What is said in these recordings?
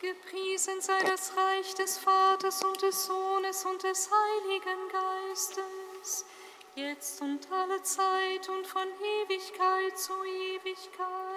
Gepriesen sei das Reich des Vaters und des Sohnes und des Heiligen Geistes, jetzt und alle Zeit und von Ewigkeit zu Ewigkeit.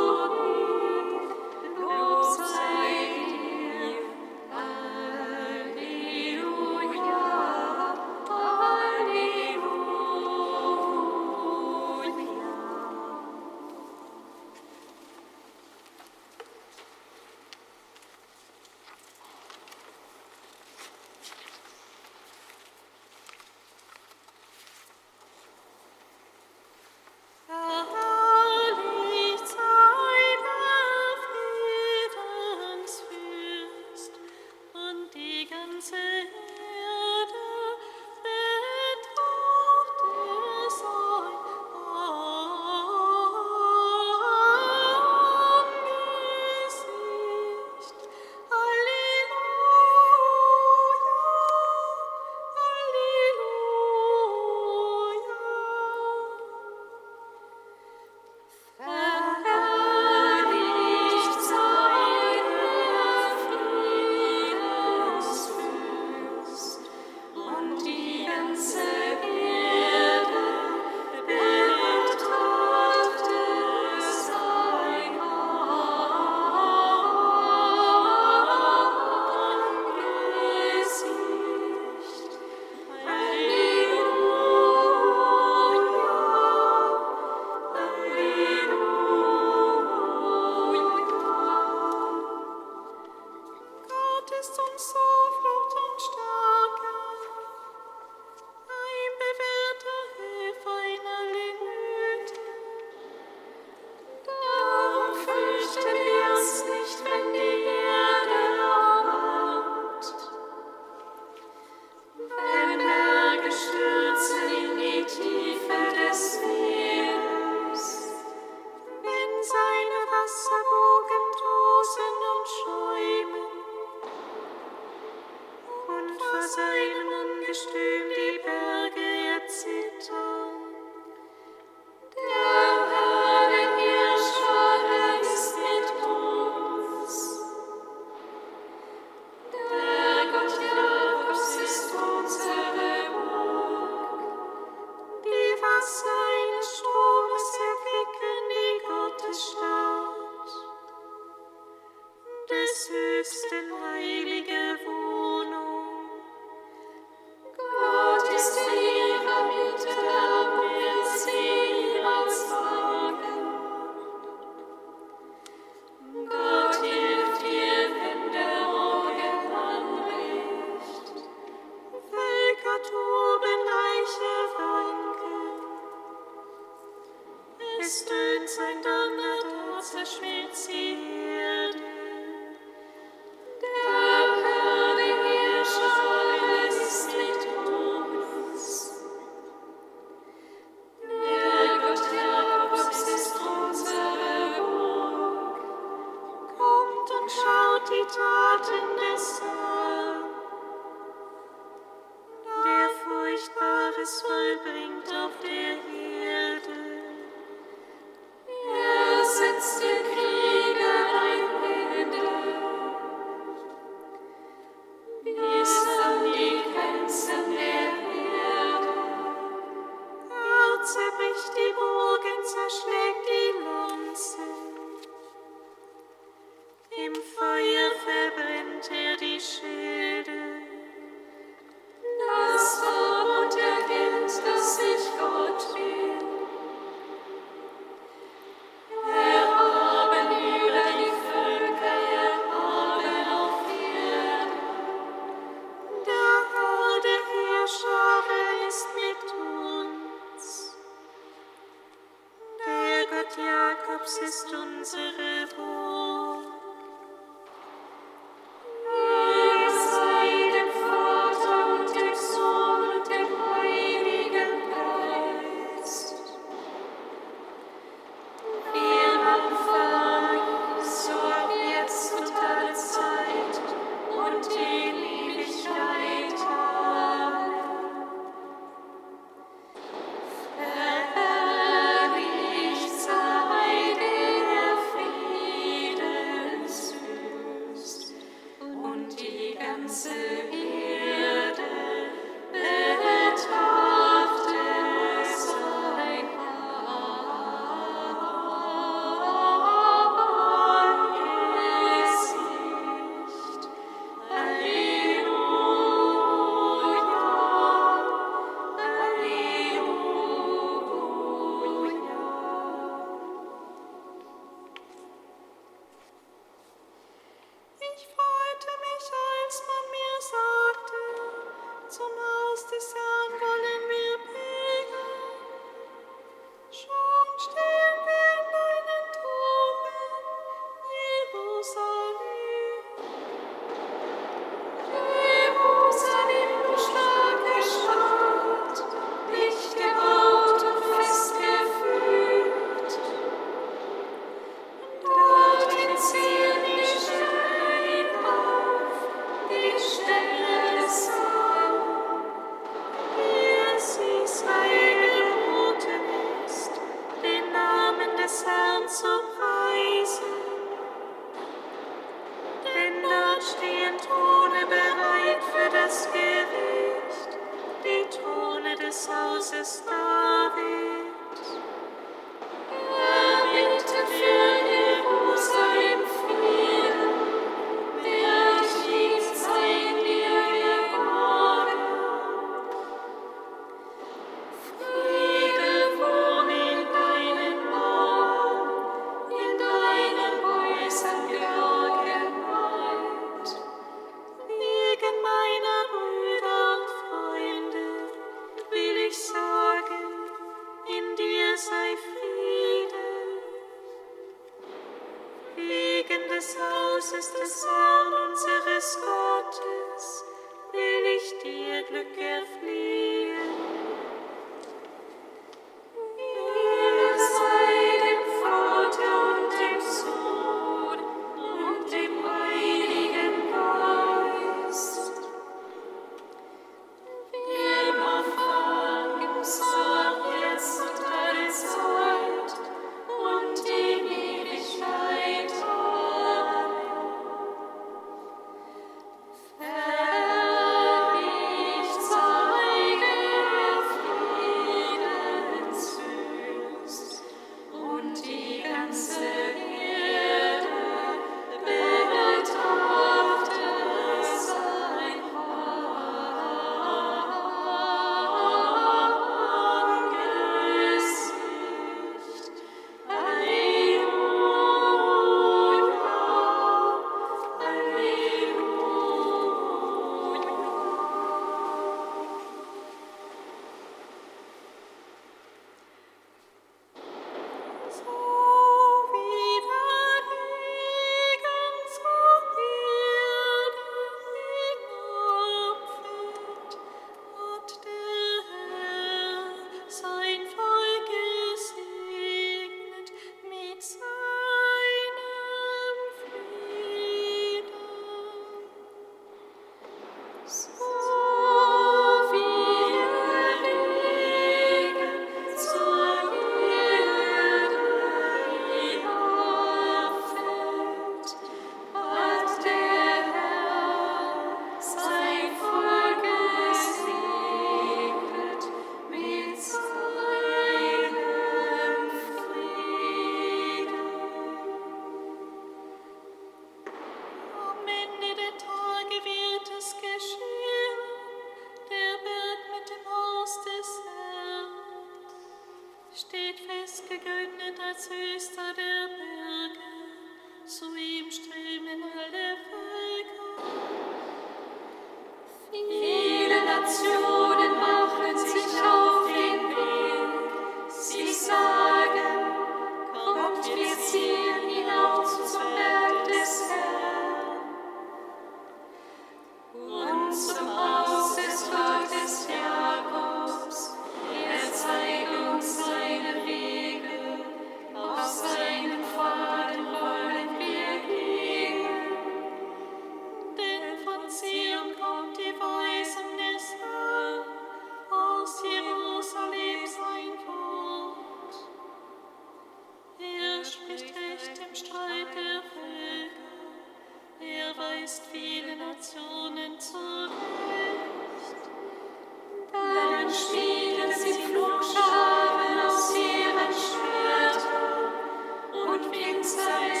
Und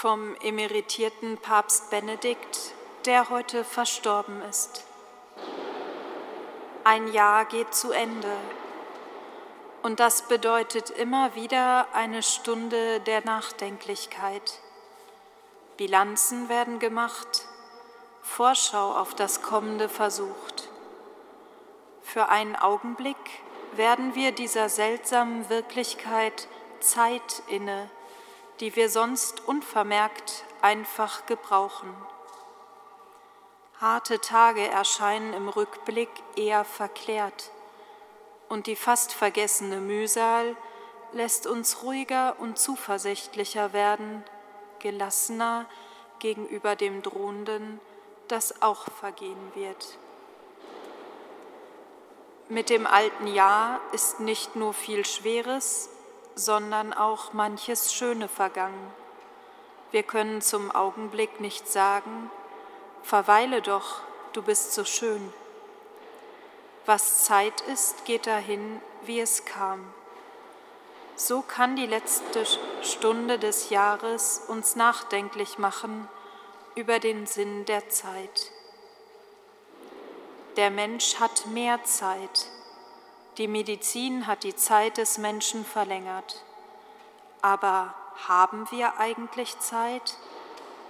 vom emeritierten Papst Benedikt, der heute verstorben ist. Ein Jahr geht zu Ende und das bedeutet immer wieder eine Stunde der Nachdenklichkeit. Bilanzen werden gemacht, Vorschau auf das Kommende versucht. Für einen Augenblick werden wir dieser seltsamen Wirklichkeit Zeit inne, die wir sonst unvermerkt einfach gebrauchen. Harte Tage erscheinen im Rückblick eher verklärt und die fast vergessene Mühsal lässt uns ruhiger und zuversichtlicher werden, gelassener gegenüber dem Drohenden, das auch vergehen wird. Mit dem alten Jahr ist nicht nur viel Schweres, sondern auch manches Schöne vergangen. Wir können zum Augenblick nicht sagen, verweile doch, du bist so schön. Was Zeit ist, geht dahin, wie es kam. So kann die letzte Stunde des Jahres uns nachdenklich machen über den Sinn der Zeit. Der Mensch hat mehr Zeit. Die Medizin hat die Zeit des Menschen verlängert. Aber haben wir eigentlich Zeit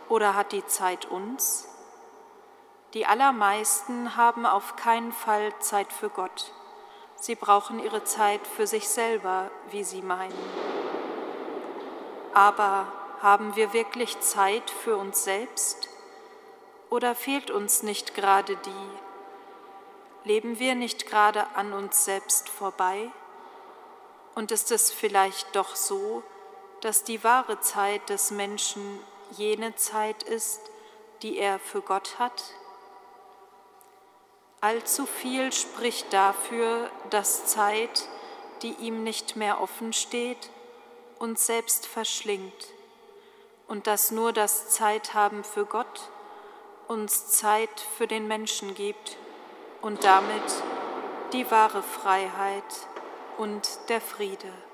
oder hat die Zeit uns? Die allermeisten haben auf keinen Fall Zeit für Gott. Sie brauchen ihre Zeit für sich selber, wie sie meinen. Aber haben wir wirklich Zeit für uns selbst? Oder fehlt uns nicht gerade die? Leben wir nicht gerade an uns selbst vorbei? Und ist es vielleicht doch so, dass die wahre Zeit des Menschen jene Zeit ist, die er für Gott hat? Allzu viel spricht dafür, dass Zeit, die ihm nicht mehr offen steht, uns selbst verschlingt und dass nur das Zeithaben für Gott uns Zeit für den Menschen gibt und damit die wahre Freiheit und der Friede.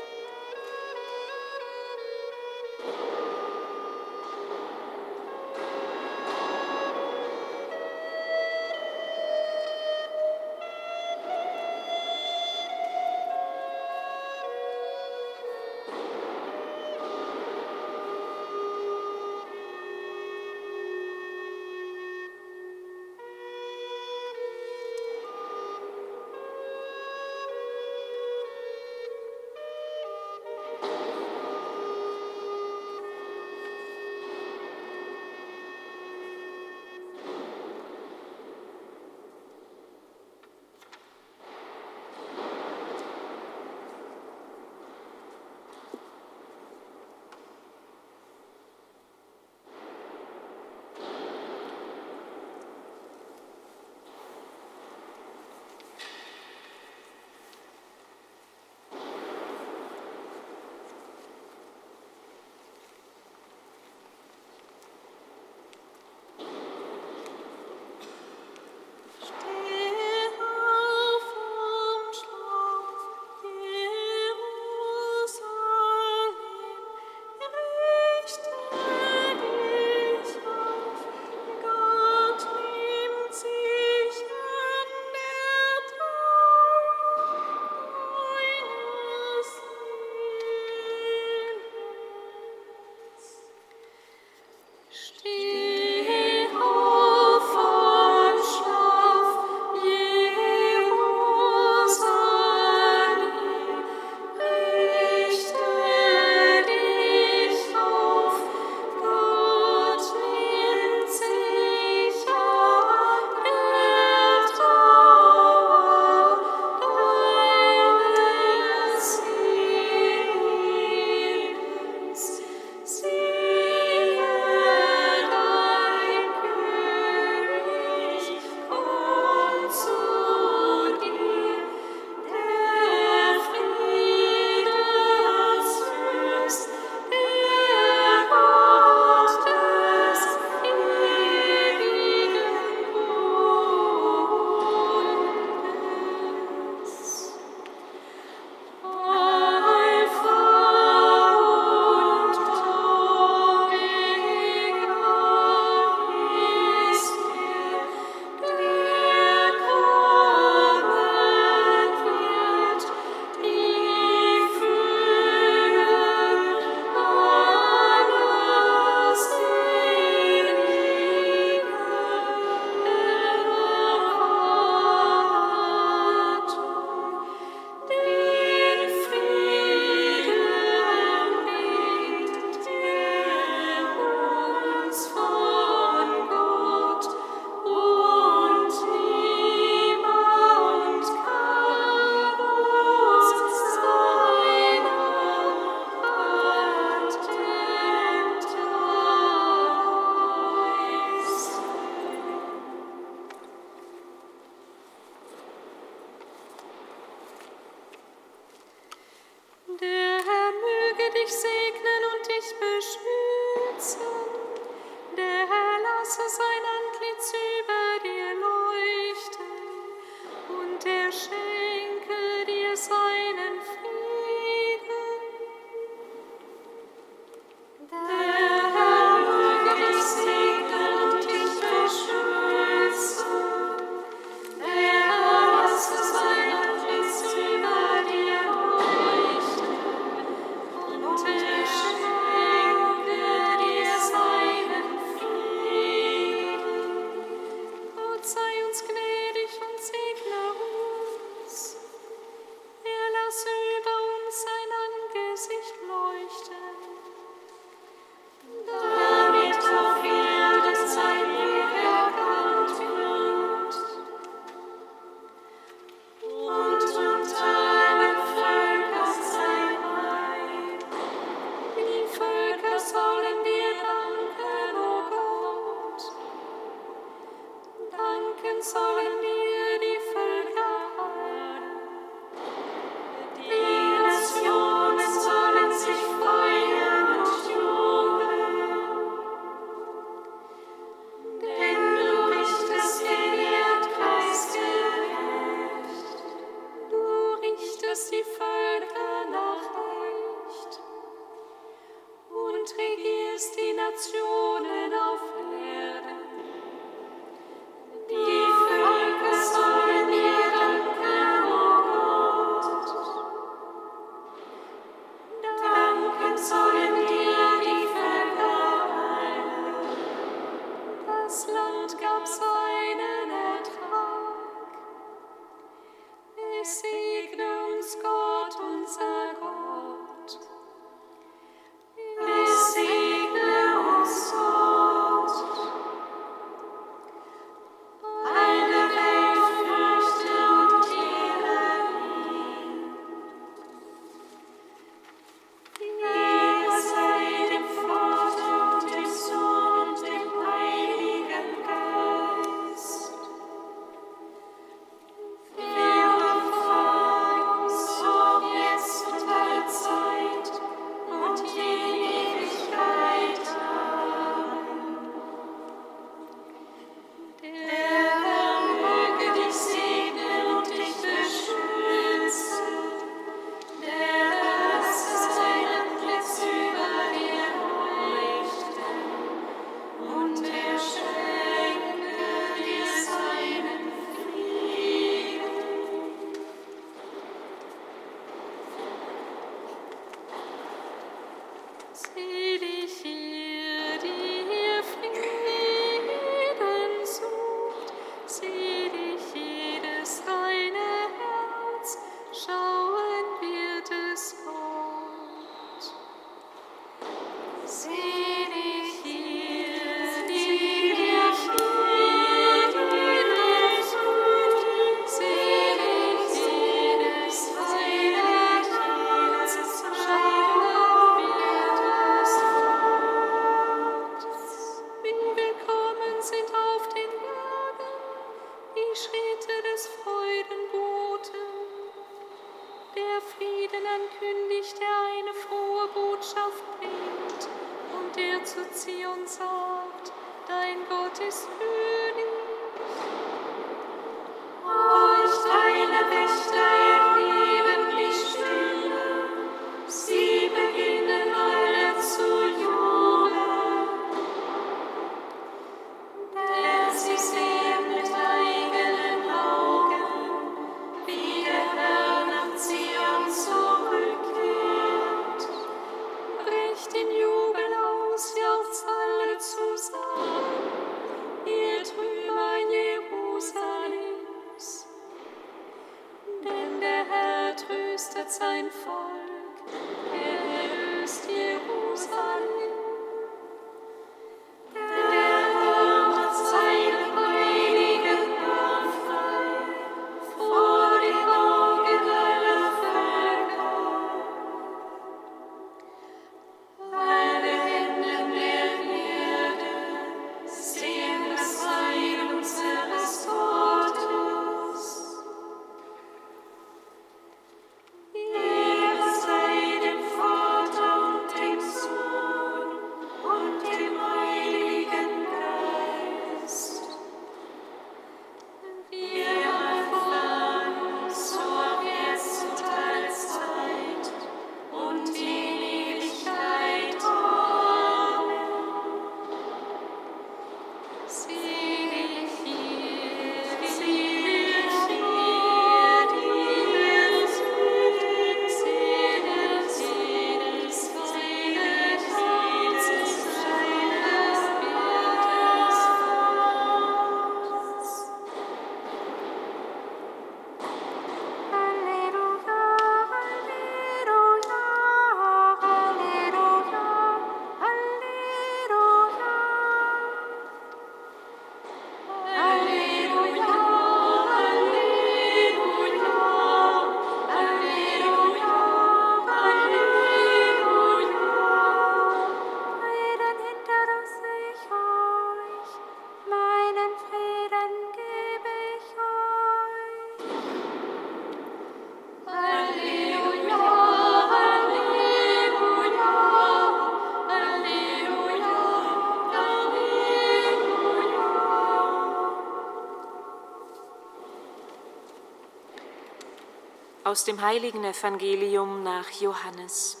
Aus dem heiligen Evangelium nach Johannes.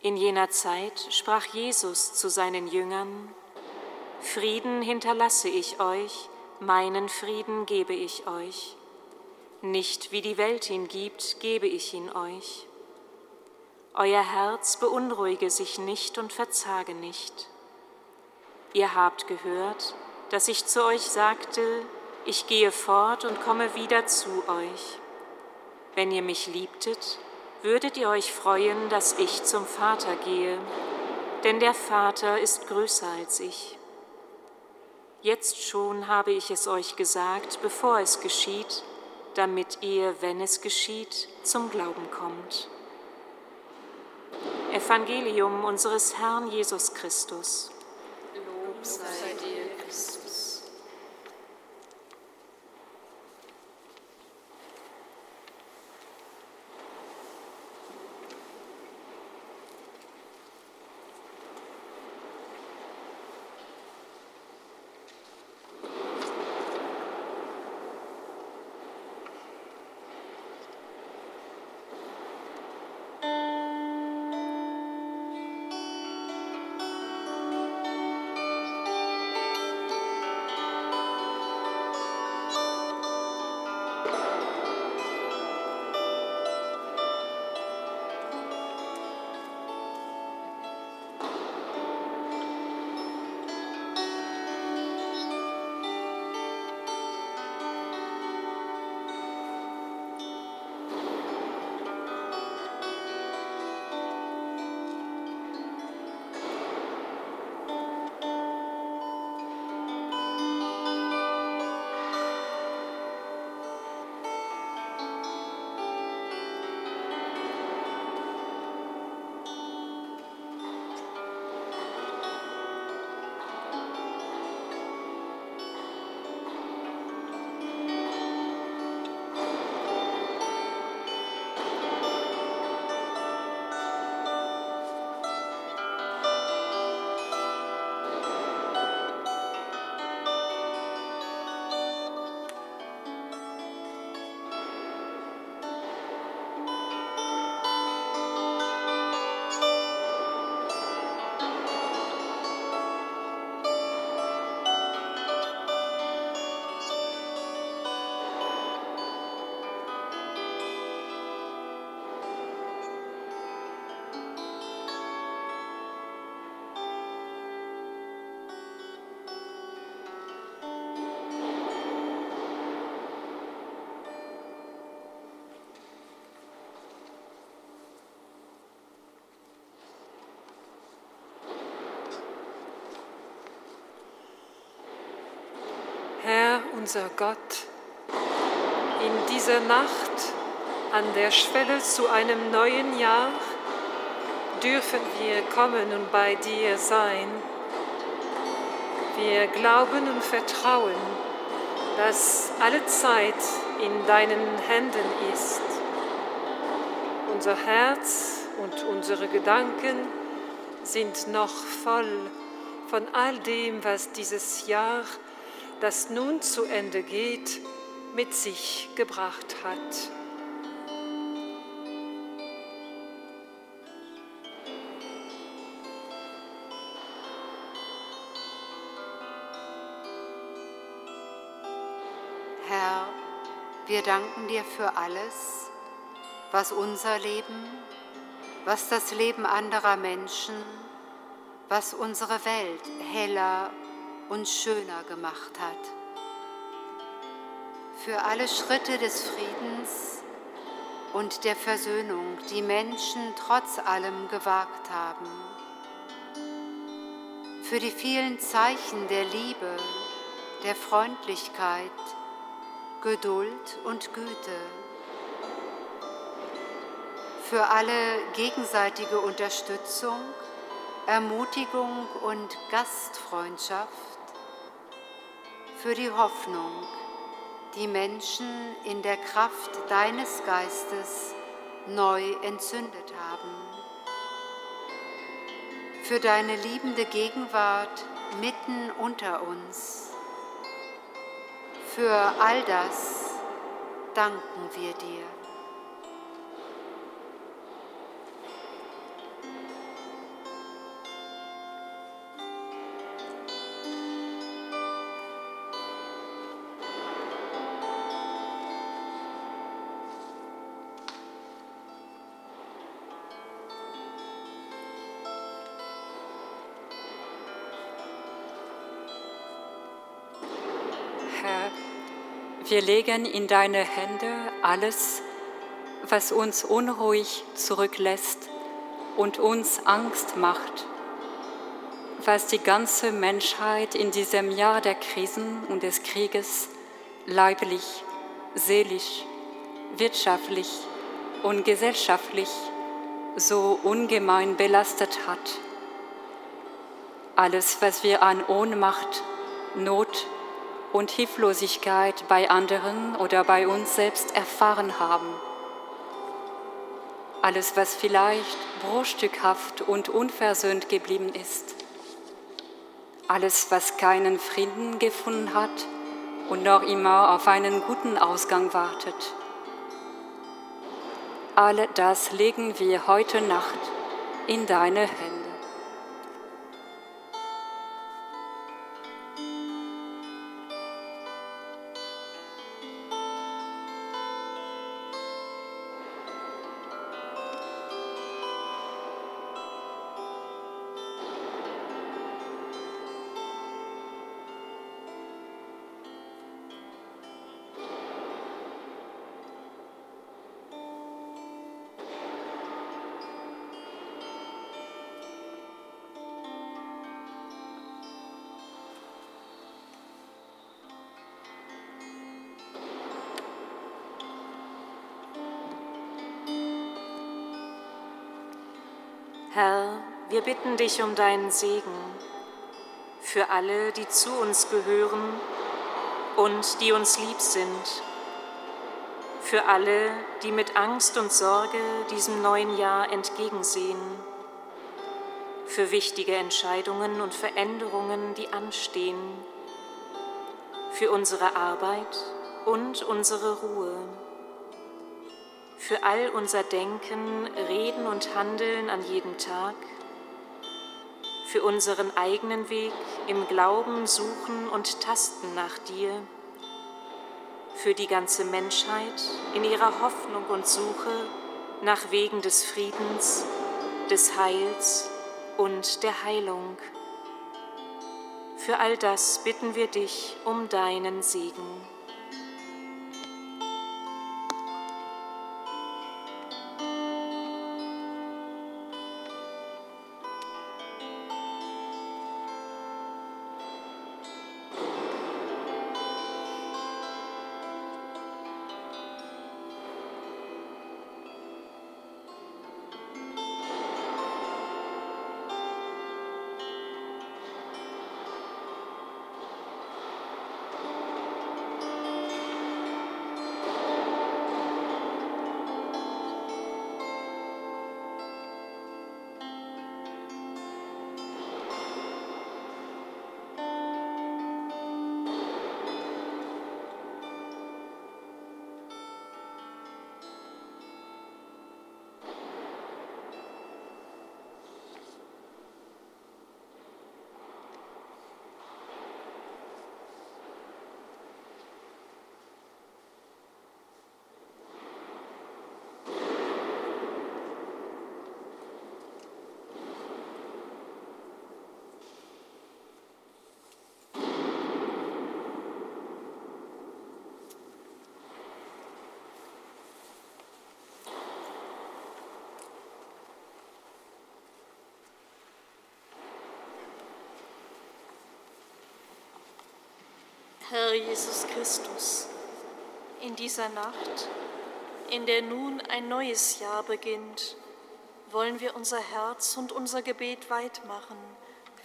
In jener Zeit sprach Jesus zu seinen Jüngern, Frieden hinterlasse ich euch, meinen Frieden gebe ich euch. Nicht wie die Welt ihn gibt, gebe ich ihn euch. Euer Herz beunruhige sich nicht und verzage nicht. Ihr habt gehört, ich zu euch sagte, ich gehe fort und komme wieder zu euch. Wenn ihr mich liebtet, würdet ihr euch freuen, dass ich zum Vater gehe, denn der Vater ist größer als ich. Jetzt schon habe ich es euch gesagt, bevor es geschieht, damit ihr, wenn es geschieht, zum Glauben kommt. Evangelium unseres Herrn Jesus Christus. Lob sei dir, Christus. Unser Gott, in dieser Nacht an der Schwelle zu einem neuen Jahr dürfen wir kommen und bei dir sein. Wir glauben und vertrauen, dass alle Zeit in deinen Händen ist. Unser Herz und unsere Gedanken sind noch voll von all dem, was dieses Jahr, das nun zu Ende geht, mit sich gebracht hat. Herr, wir danken dir für alles, was unser Leben, was das Leben anderer Menschen, was unsere Welt heller und schöner gemacht hat. Für alle Schritte des Friedens und der Versöhnung, die Menschen trotz allem gewagt haben. Für die vielen Zeichen der Liebe, der Freundlichkeit, Geduld und Güte. Für alle gegenseitige Unterstützung, Ermutigung und Gastfreundschaft. Für die Hoffnung, die Menschen in der Kraft deines Geistes neu entzündet haben. Für deine liebende Gegenwart mitten unter uns für all das danken wir dir. Wir legen in deine Hände alles, was uns unruhig zurücklässt und uns Angst macht, was die ganze Menschheit in diesem Jahr der Krisen und des Krieges leiblich, seelisch, wirtschaftlich und gesellschaftlich so ungemein belastet hat. Alles, was wir an Ohnmacht, Not, und Hilflosigkeit bei anderen oder bei uns selbst erfahren haben. Alles, was vielleicht bruchstückhaft und unversöhnt geblieben ist. Alles, was keinen Frieden gefunden hat und noch immer auf einen guten Ausgang wartet. All das legen wir heute Nacht in deine Hände. Dich um deinen Segen. Für alle, die zu uns gehören und die uns lieb sind, für alle, die mit Angst und Sorge diesem neuen Jahr entgegensehen, für wichtige Entscheidungen und Veränderungen, die anstehen, für unsere Arbeit und unsere Ruhe. Für all unser Denken, Reden und Handeln an jedem Tag, für unseren eigenen Weg im Glauben, Suchen und Tasten nach dir, für die ganze Menschheit in ihrer Hoffnung und Suche nach Wegen des Friedens, des Heils und der Heilung. Für all das bitten wir dich um deinen Segen. Herr Jesus Christus, in dieser Nacht, in der nun ein neues Jahr beginnt, wollen wir unser Herz und unser Gebet weit machen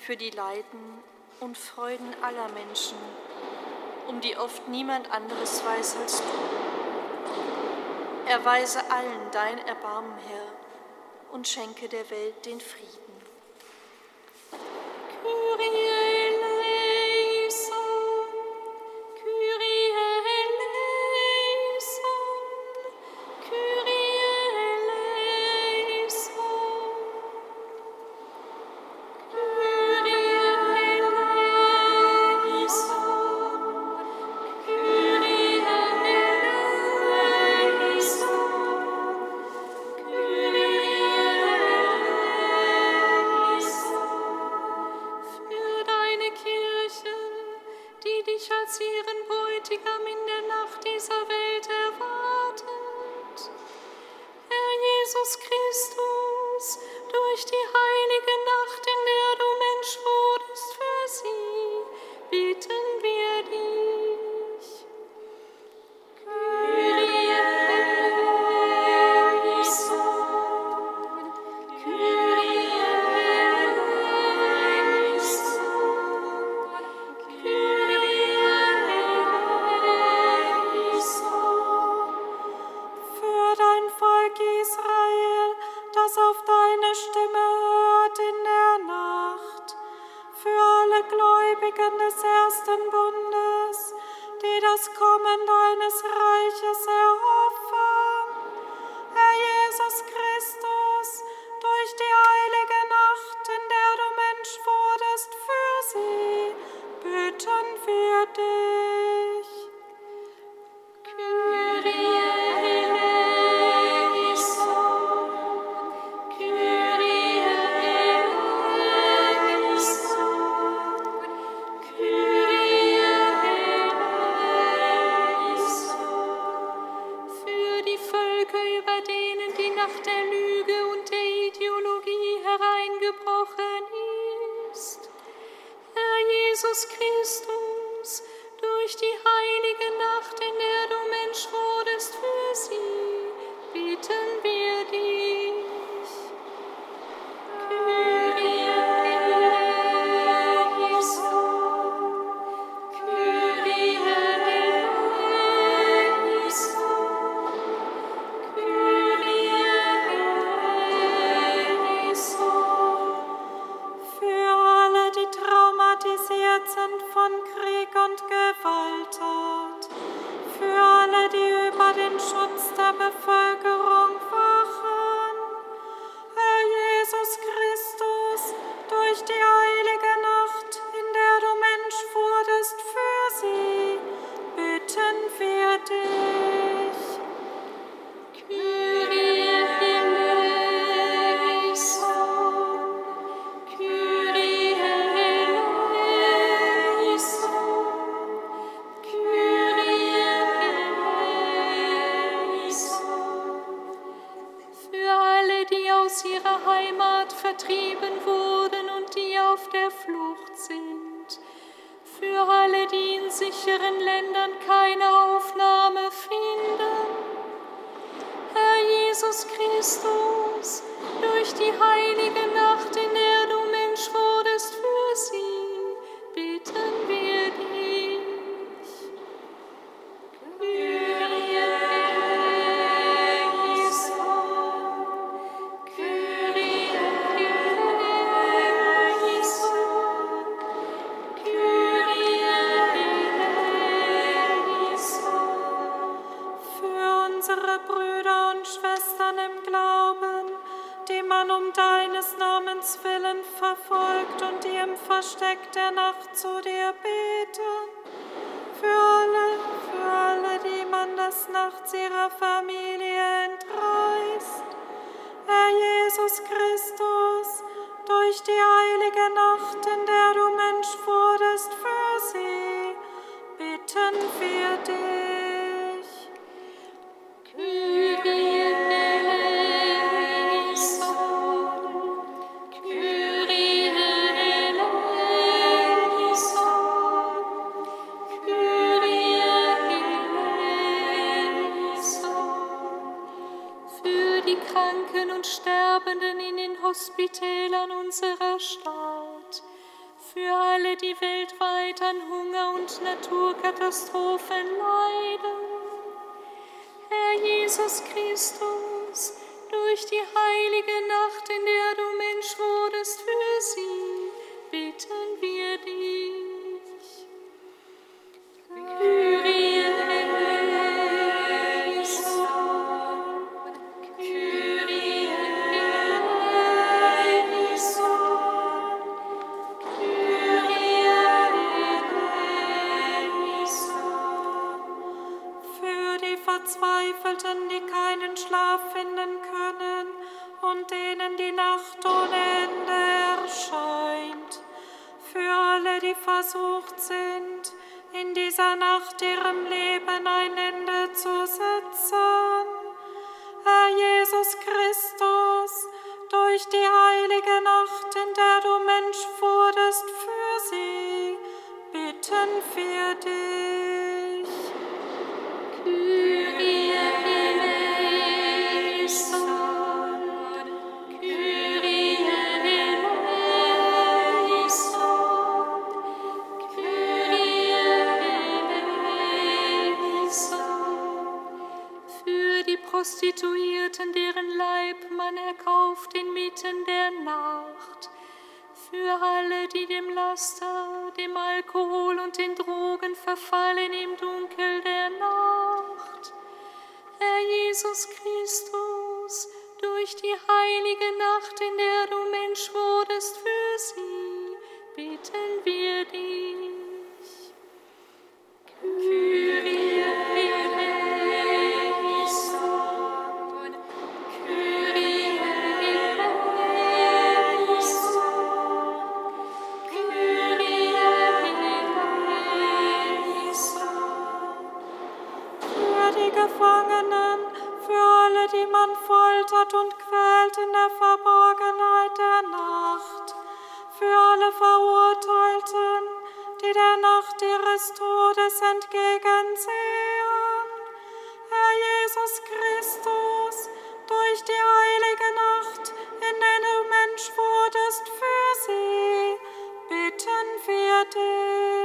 für die Leiden und Freuden aller Menschen, um die oft niemand anderes weiß als du. Erweise allen dein Erbarmen, Herr, und schenke der Welt den Frieden. Kyrie Saturday. Kyrie Spitälern unserer Stadt, für alle, die weltweit an Hunger und Naturkatastrophen leiden. Herr Jesus Christus, durch die heilige Nacht, in der du Mensch wurdest für sie, Laster, dem Alkohol und den Drogen verfallen im Dunkel der Nacht. Herr Jesus Christus, alle Verurteilten, die der Nacht ihres Todes entgegensehen. Herr Jesus Christus, durch die heilige Nacht, in der du Mensch wurdest für sie, bitten wir dich.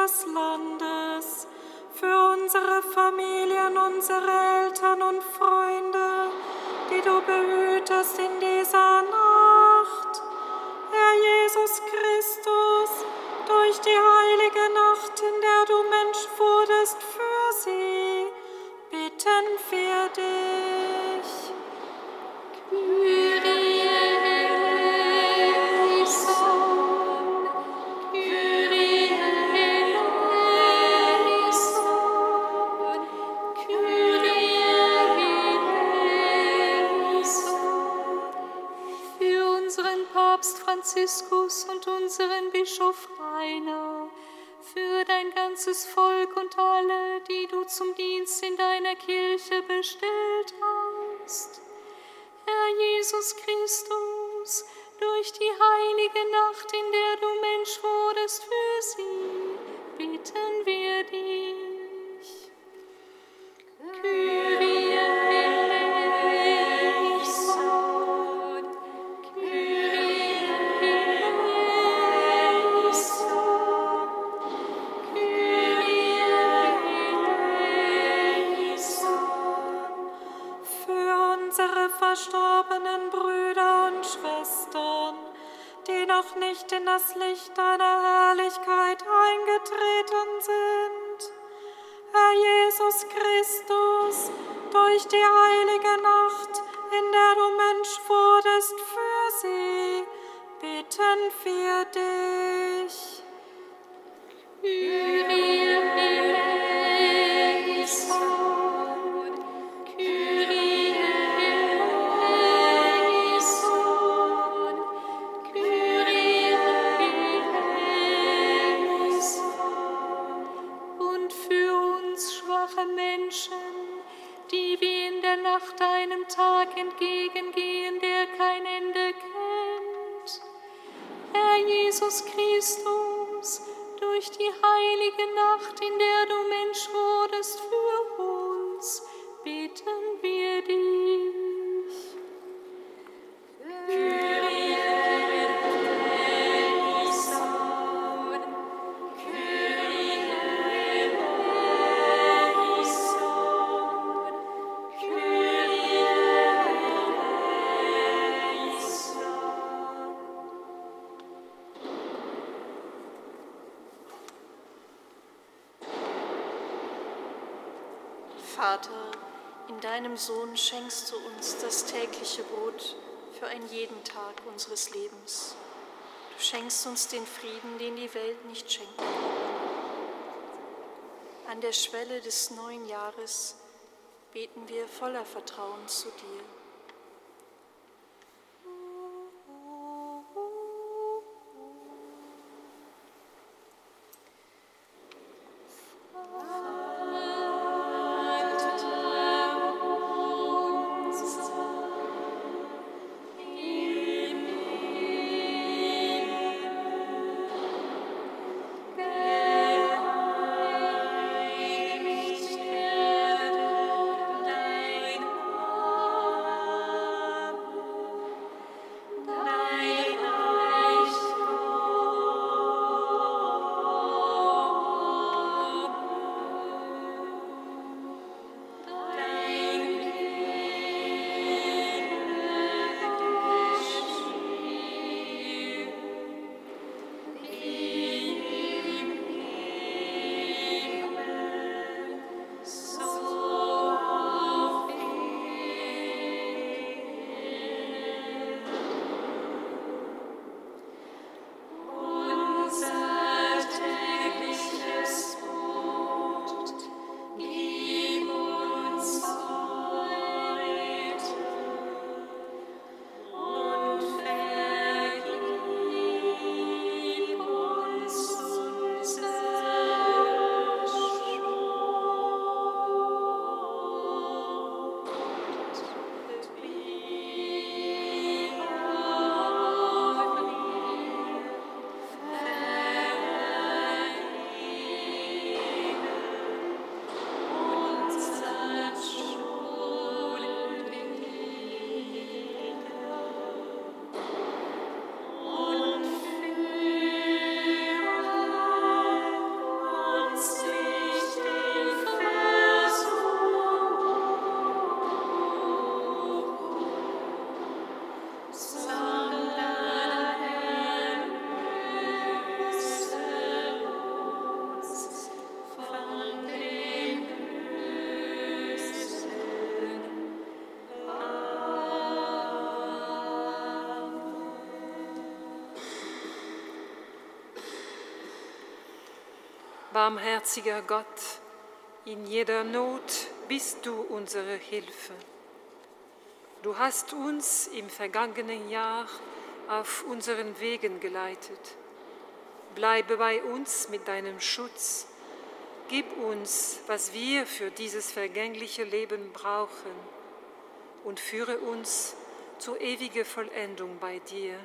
unseres Landes, für unsere Familien, unsere Eltern und Freunde, die du behütest in Franziskus und unseren Bischof Rainer, für dein ganzes Volk und alle, die du zum Dienst in deiner Kirche bestellt hast. Herr Jesus Christus, durch die heilige Nacht, in der du Mensch wurdest für sie, bitten wir durch Vater, in deinem Sohn schenkst du uns das tägliche Brot für einen jeden Tag unseres Lebens. Du schenkst uns den Frieden, den die Welt nicht schenken kann. An der Schwelle des neuen Jahres beten wir voller Vertrauen zu dir. Barmherziger Gott, in jeder Not bist du unsere Hilfe. Du hast uns im vergangenen Jahr auf unseren Wegen geleitet. Bleibe bei uns mit deinem Schutz. Gib uns, was wir für dieses vergängliche Leben brauchen und führe uns zur ewigen Vollendung bei dir.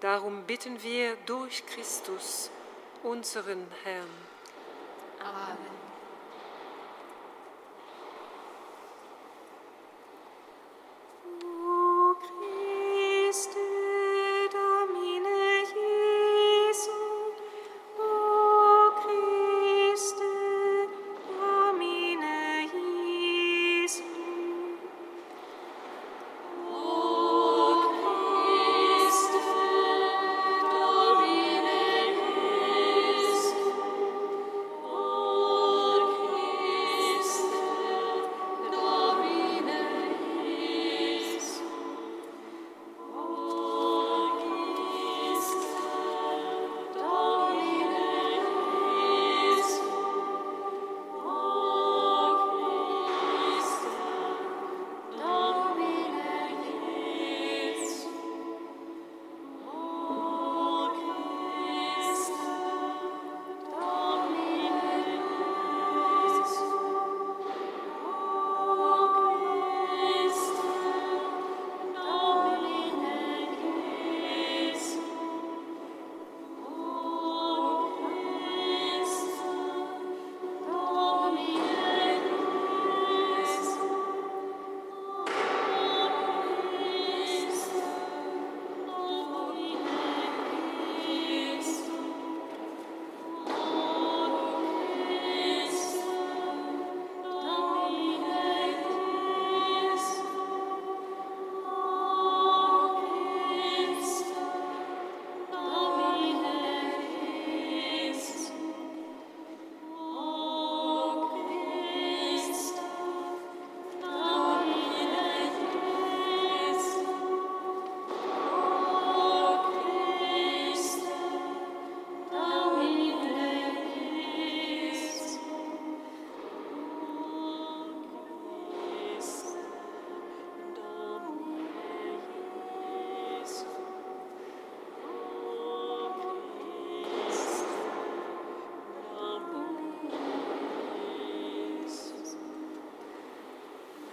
Darum bitten wir durch Christus, unseren Herrn. 啊。